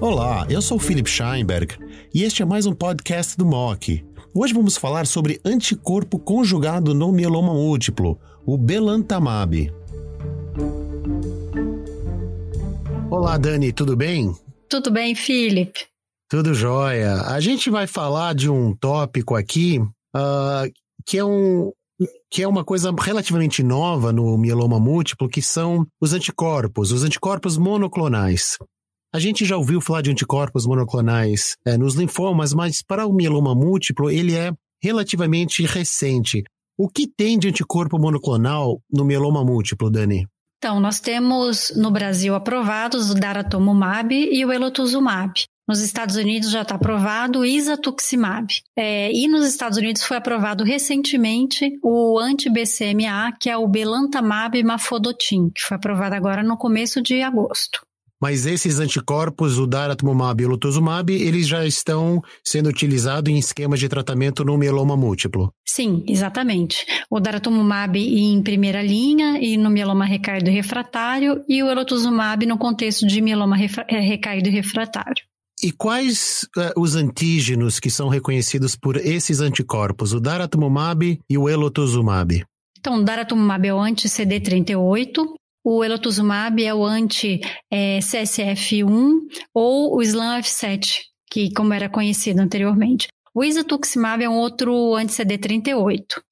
Olá, eu sou o Philip Scheinberg e este é mais um podcast do MOC. Hoje vamos falar sobre anticorpo conjugado no mieloma múltiplo, o belantamab. Olá, Dani, tudo bem? Tudo bem, Philip? Tudo jóia. A gente vai falar de um tópico aqui uh, que é um, que é uma coisa relativamente nova no mieloma múltiplo, que são os anticorpos, os anticorpos monoclonais. A gente já ouviu falar de anticorpos monoclonais é, nos linfomas, mas para o mieloma múltiplo ele é relativamente recente. O que tem de anticorpo monoclonal no mieloma múltiplo, Dani? Então, nós temos no Brasil aprovados o daratumumab e o elotuzumab. Nos Estados Unidos já está aprovado o isatuximab. É, e nos Estados Unidos foi aprovado recentemente o anti-BCMA, que é o belantamab mafodotin, que foi aprovado agora no começo de agosto. Mas esses anticorpos, o daratumumab e o lutuzumab, eles já estão sendo utilizados em esquemas de tratamento no mieloma múltiplo. Sim, exatamente. O daratumumab em primeira linha e no mieloma recaído refratário e o elotuzumab no contexto de mieloma eh, recaído refratário. E quais uh, os antígenos que são reconhecidos por esses anticorpos, o daratumumab e o elotuzumab? Então, o daratumumab é o anti-CD38 o elotuzumab é o anti-CSF1 ou o SLAM-F7, que como era conhecido anteriormente. O isatuximab é um outro anti-CD38.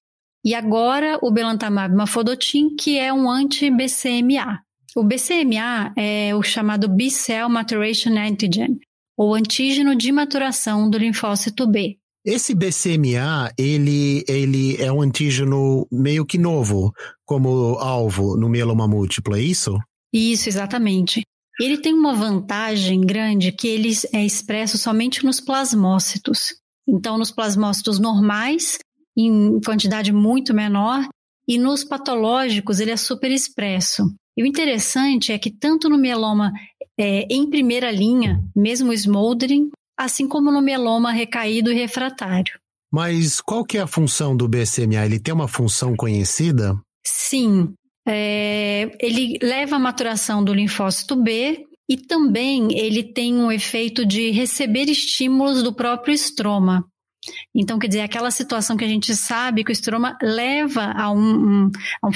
E agora o belantamab mafodotin, que é um anti-BCMA. O BCMA é o chamado B-cell maturation antigen, ou antígeno de maturação do linfócito B. Esse BCMA, ele, ele é um antígeno meio que novo como alvo no mieloma múltiplo, é isso? Isso, exatamente. Ele tem uma vantagem grande que ele é expresso somente nos plasmócitos. Então, nos plasmócitos normais, em quantidade muito menor, e nos patológicos ele é super expresso. E o interessante é que tanto no mieloma é, em primeira linha, mesmo smoldering, assim como no mieloma recaído e refratário. Mas qual que é a função do BCMA? Ele tem uma função conhecida? Sim. É, ele leva à maturação do linfócito B e também ele tem um efeito de receber estímulos do próprio estroma. Então, quer dizer, aquela situação que a gente sabe que o estroma leva a um, um, a um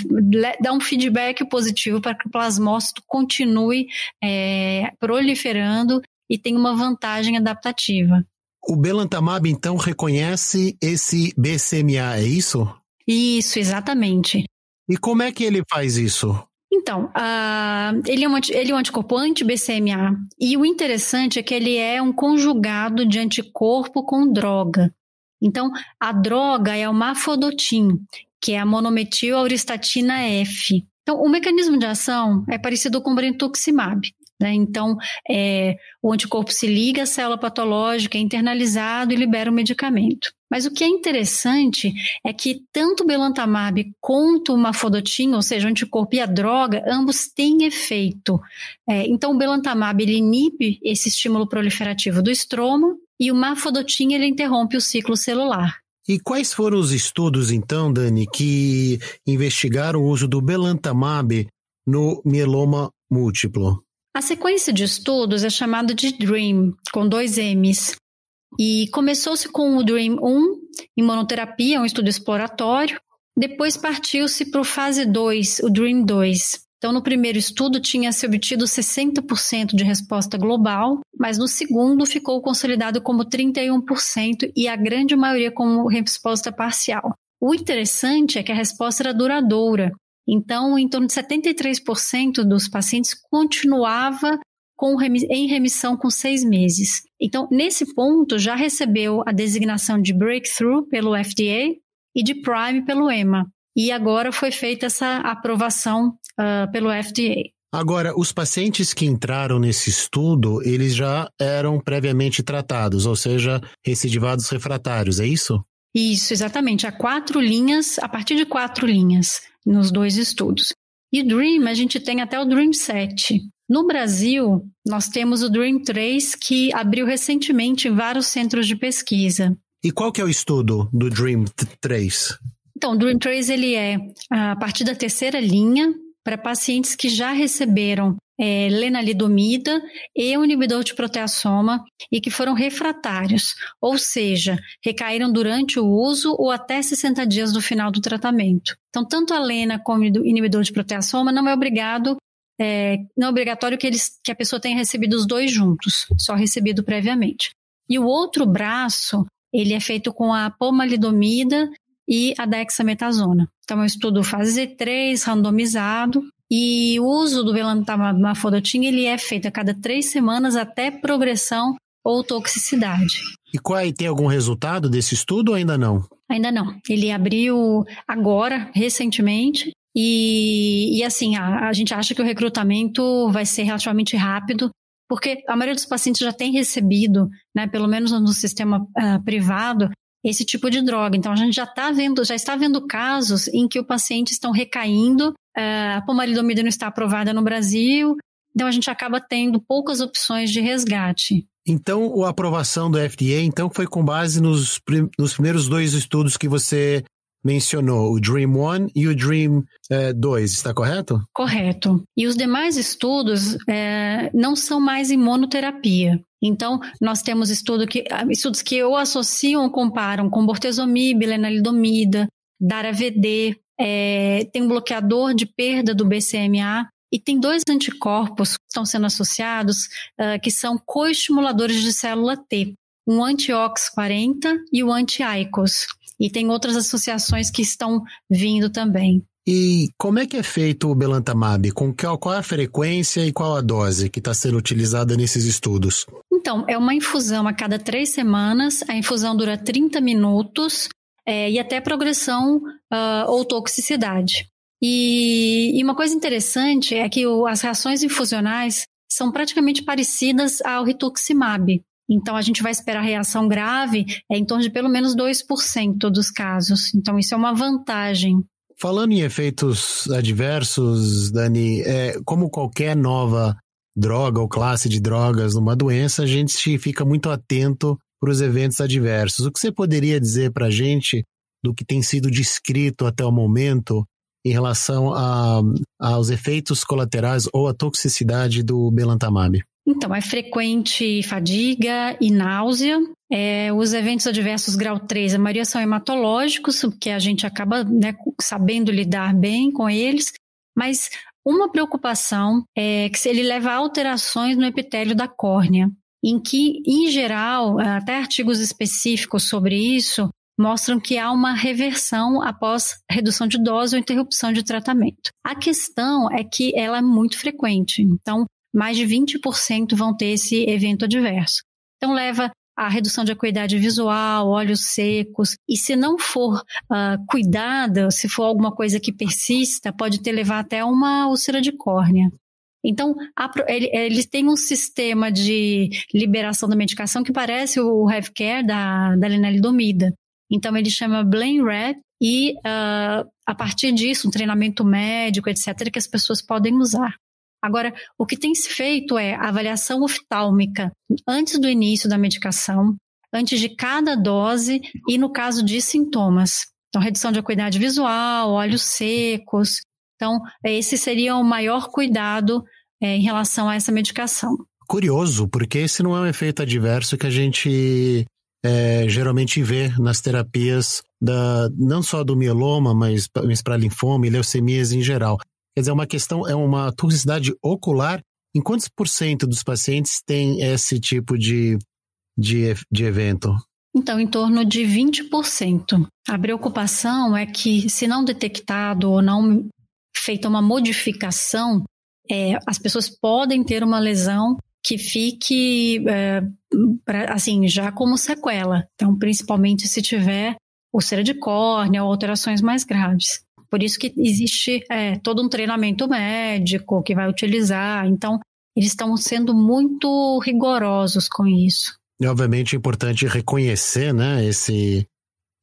dá um feedback positivo para que o plasmócito continue é, proliferando e tem uma vantagem adaptativa. O belantamab, então, reconhece esse BCMA, é isso? Isso, exatamente. E como é que ele faz isso? Então, uh, ele, é um, ele é um anticorpo anti-BCMA e o interessante é que ele é um conjugado de anticorpo com droga. Então, a droga é o mafodotin, que é a monometil auristatina F. Então, o mecanismo de ação é parecido com o brentuximab. Né? Então, é, o anticorpo se liga à célula patológica, é internalizado e libera o medicamento. Mas o que é interessante é que tanto o belantamab quanto o mafodotin, ou seja, o anticorpo e a droga, ambos têm efeito. É, então, o belantamab ele inibe esse estímulo proliferativo do estroma e o mafodotin ele interrompe o ciclo celular. E quais foram os estudos, então, Dani, que investigaram o uso do belantamab no mieloma múltiplo? A sequência de estudos é chamada de DREAM, com dois M's. E começou-se com o DREAM 1, em monoterapia, um estudo exploratório. Depois partiu-se para o fase 2, o DREAM 2. Então, no primeiro estudo, tinha-se obtido 60% de resposta global, mas no segundo ficou consolidado como 31% e a grande maioria como resposta parcial. O interessante é que a resposta era duradoura, então, em torno de 73% dos pacientes continuava com, em remissão com seis meses. Então, nesse ponto, já recebeu a designação de breakthrough pelo FDA e de prime pelo EMA. E agora foi feita essa aprovação uh, pelo FDA. Agora, os pacientes que entraram nesse estudo, eles já eram previamente tratados, ou seja, recidivados refratários, é isso? Isso, exatamente. Há quatro linhas, a partir de quatro linhas nos dois estudos. E Dream, a gente tem até o Dream 7. No Brasil, nós temos o Dream 3, que abriu recentemente em vários centros de pesquisa. E qual que é o estudo do Dream 3? Então, o Dream 3 ele é a partir da terceira linha para pacientes que já receberam é, lenalidomida e o inibidor de proteasoma e que foram refratários, ou seja, recaíram durante o uso ou até 60 dias do final do tratamento. Então, tanto a lena como o inibidor de proteasoma não é obrigado é, não é obrigatório que, eles, que a pessoa tenha recebido os dois juntos, só recebido previamente. E o outro braço, ele é feito com a pomalidomida e a dexametasona. Então, é um estudo fase 3, randomizado, e o uso do belantamab ele é feito a cada três semanas até progressão ou toxicidade. E qual tem algum resultado desse estudo ou ainda não? Ainda não. Ele abriu agora, recentemente, e, e assim, a, a gente acha que o recrutamento vai ser relativamente rápido, porque a maioria dos pacientes já tem recebido, né, pelo menos no sistema uh, privado, esse tipo de droga. Então a gente já está vendo, já está vendo casos em que o paciente estão recaindo, uh, a pomalidomida não está aprovada no Brasil, então a gente acaba tendo poucas opções de resgate. Então, a aprovação do FDA então foi com base nos, nos primeiros dois estudos que você mencionou o Dream 1 e o Dream 2, é, está correto? Correto. E os demais estudos é, não são mais imunoterapia. Então, nós temos estudo que, ah, estudos que ou associam ou comparam com bortezomib, lenalidomida, DARA-VD, é, tem um bloqueador de perda do BCMA, e tem dois anticorpos que estão sendo associados uh, que são coestimuladores de célula T, um anti-OX40 e o anti-ICOS. E tem outras associações que estão vindo também. E como é que é feito o belantamab? Com qual, qual é a frequência e qual a dose que está sendo utilizada nesses estudos? Então, é uma infusão a cada três semanas. A infusão dura 30 minutos é, e até progressão uh, ou toxicidade. E, e, uma coisa interessante é que o, as reações infusionais são praticamente parecidas ao rituximab. Então, a gente vai esperar reação grave é em torno de pelo menos 2% dos casos. Então, isso é uma vantagem. Falando em efeitos adversos, Dani, é, como qualquer nova droga ou classe de drogas numa doença, a gente fica muito atento para os eventos adversos. O que você poderia dizer para a gente do que tem sido descrito até o momento em relação a, aos efeitos colaterais ou a toxicidade do belantamab? Então, é frequente fadiga e náusea. É, os eventos adversos grau 3, a maioria são hematológicos, porque a gente acaba né, sabendo lidar bem com eles, mas uma preocupação é que ele leva a alterações no epitélio da córnea, em que, em geral, até artigos específicos sobre isso mostram que há uma reversão após redução de dose ou interrupção de tratamento. A questão é que ela é muito frequente. Então, mais de 20% vão ter esse evento adverso. Então, leva a redução de acuidade visual, olhos secos, e se não for uh, cuidada, se for alguma coisa que persista, pode ter levar até uma úlcera de córnea. Então, a, ele, eles têm um sistema de liberação da medicação que parece o healthcare da, da lenalidomida. Então, ele chama BlameRat e, uh, a partir disso, um treinamento médico, etc., que as pessoas podem usar. Agora, o que tem se feito é avaliação oftálmica antes do início da medicação, antes de cada dose e no caso de sintomas. Então, redução de acuidade visual, olhos secos. Então, esse seria o maior cuidado é, em relação a essa medicação. Curioso, porque esse não é um efeito adverso que a gente é, geralmente vê nas terapias da, não só do mieloma, mas, mas para linfoma e leucemias em geral. Quer dizer, é uma questão, é uma toxicidade ocular. Em quantos por cento dos pacientes tem esse tipo de, de, de evento? Então, em torno de 20%. A preocupação é que, se não detectado ou não feita uma modificação, é, as pessoas podem ter uma lesão que fique, é, pra, assim, já como sequela. Então, principalmente se tiver úlcera de córnea ou alterações mais graves. Por isso que existe é, todo um treinamento médico que vai utilizar. Então, eles estão sendo muito rigorosos com isso. E, obviamente, é importante reconhecer né, esse,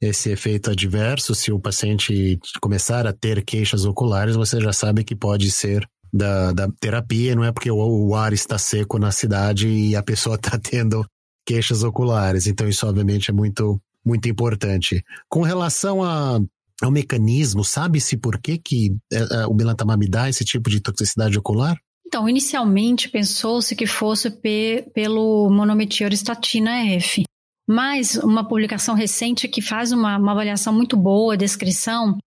esse efeito adverso. Se o paciente começar a ter queixas oculares, você já sabe que pode ser da, da terapia, não é porque o, o ar está seco na cidade e a pessoa está tendo queixas oculares. Então, isso, obviamente, é muito, muito importante. Com relação a é um mecanismo, sabe-se por que, que é, é, o belantamab dá esse tipo de toxicidade ocular? Então, inicialmente pensou-se que fosse pelo monometeorostatina F, mas uma publicação recente que faz uma, uma avaliação muito boa, descrição,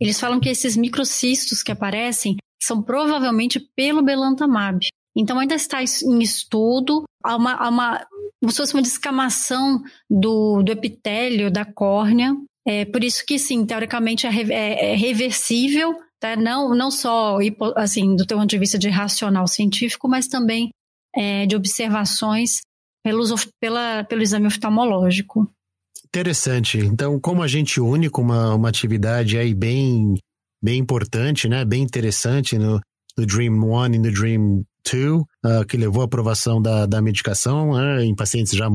eles falam que esses microcistos que aparecem são provavelmente pelo belantamab. Então ainda está em estudo, há uma, há uma como se fosse uma descamação do, do epitélio da córnea. É por isso que, sim, teoricamente é, é, é reversível, tá? não, não só assim, do ponto de vista de racional científico, mas também é, de observações pelos, pela, pelo exame oftalmológico. Interessante. Então, como agente único, uma, uma atividade aí bem, bem importante, né? bem interessante no, no Dream One e no Dream 2, uh, ah, que levou à aprovação da, da medicação né, em pacientes já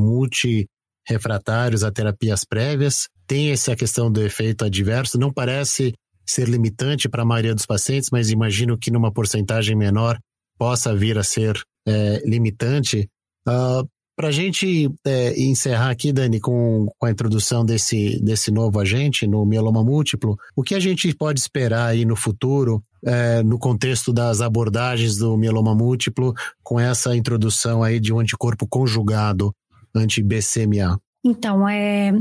multi-refratários a terapias prévias. Tem essa questão do efeito adverso, não parece ser limitante para a maioria dos pacientes, mas imagino que numa porcentagem menor possa vir a ser é, limitante. Uh, para a gente é, encerrar aqui, Dani, com, com, a introdução desse, desse novo agente no mieloma múltiplo, o que a gente pode esperar aí no futuro, é, no contexto das abordagens do mieloma múltiplo, com essa introdução aí de um anticorpo conjugado anti-BCMA? Então, é,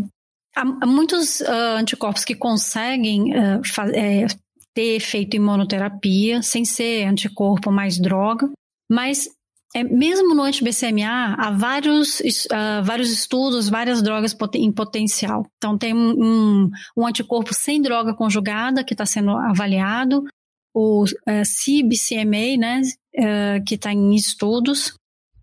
há muitos uh, anticorpos que conseguem uh, é, ter efeito imunoterapia sem ser anticorpo mais droga, mas é, mesmo no anti-BCMA, há vários, uh, vários estudos, várias drogas em potencial. Então, tem um, um anticorpo sem droga conjugada que está sendo avaliado, o uh, CBCMA, né, uh, que está em estudos,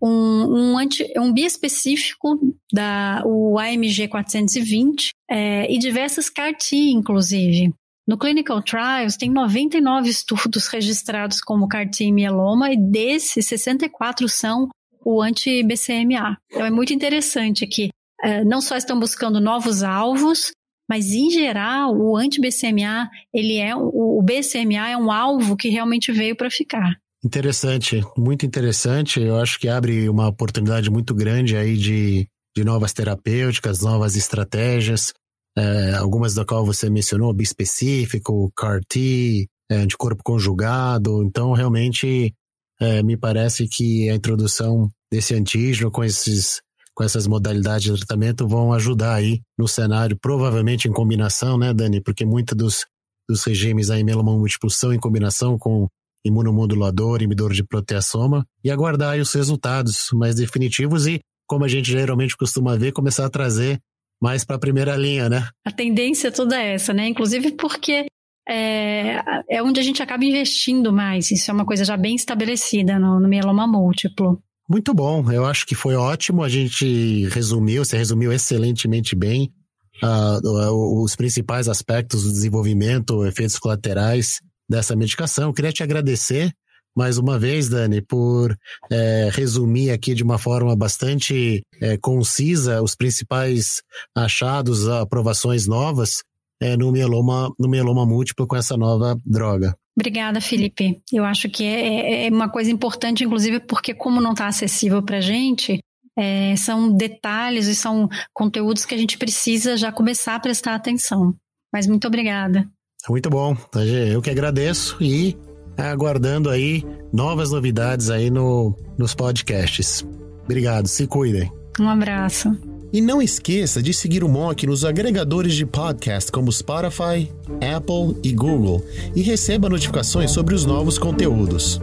um, um, anti, um biespecífico da o AMG 420 é, e diversas CAR-T, inclusive. No Clinical Trials, tem 99 estudos registrados como CAR-T mieloma e desses, 64 são o anti-BCMA. Então é muito interessante que uh, não só estão buscando novos alvos, mas em geral o anti-BCMA, ele é o BCMA é um alvo que realmente veio para ficar. Interessante, muito interessante. Eu acho que abre uma oportunidade muito grande aí de, de novas terapêuticas, novas estratégias é, algumas da qual você mencionou, bispecífico, CAR-T, é, anticorpo conjugado. Então, realmente, é, me parece que a introdução desse antígeno com esses com essas modalidades de tratamento vão ajudar aí no cenário, provavelmente em combinação, né, Dani? Porque muitos dos, dos regimes aí mieloma múltiplo são em combinação com imunomodulador, inibidor de proteasoma, e aguardar os resultados mais definitivos e, como a gente geralmente costuma ver, começar a trazer mais para a primeira linha, né? A tendência toda é essa, né? Inclusive porque é, é onde a gente acaba investindo mais. Isso é uma coisa já bem estabelecida no, no mieloma múltiplo. Muito bom, eu acho que foi ótimo. A gente resumiu, você resumiu excelentemente bem uh, os principais aspectos do desenvolvimento, efeitos colaterais dessa medicação. Eu queria te agradecer mais uma vez, Dani, por é, resumir aqui de uma forma bastante é, concisa os principais achados, aprovações novas é, no, mieloma, no mieloma múltiplo com essa nova droga. Obrigada, Felipe. Eu acho que é, é, é uma coisa importante, inclusive, porque como não está acessível para a gente, é, são detalhes e são conteúdos que a gente precisa já começar a prestar atenção. Mas muito obrigada. Muito bom. Eu que agradeço e aguardando aí novas novidades aí no, nos podcasts. Obrigado, se cuidem. Um abraço. E não esqueça de seguir o Mock nos agregadores de podcast como Spotify, Apple e Google e receba notificações sobre os novos conteúdos.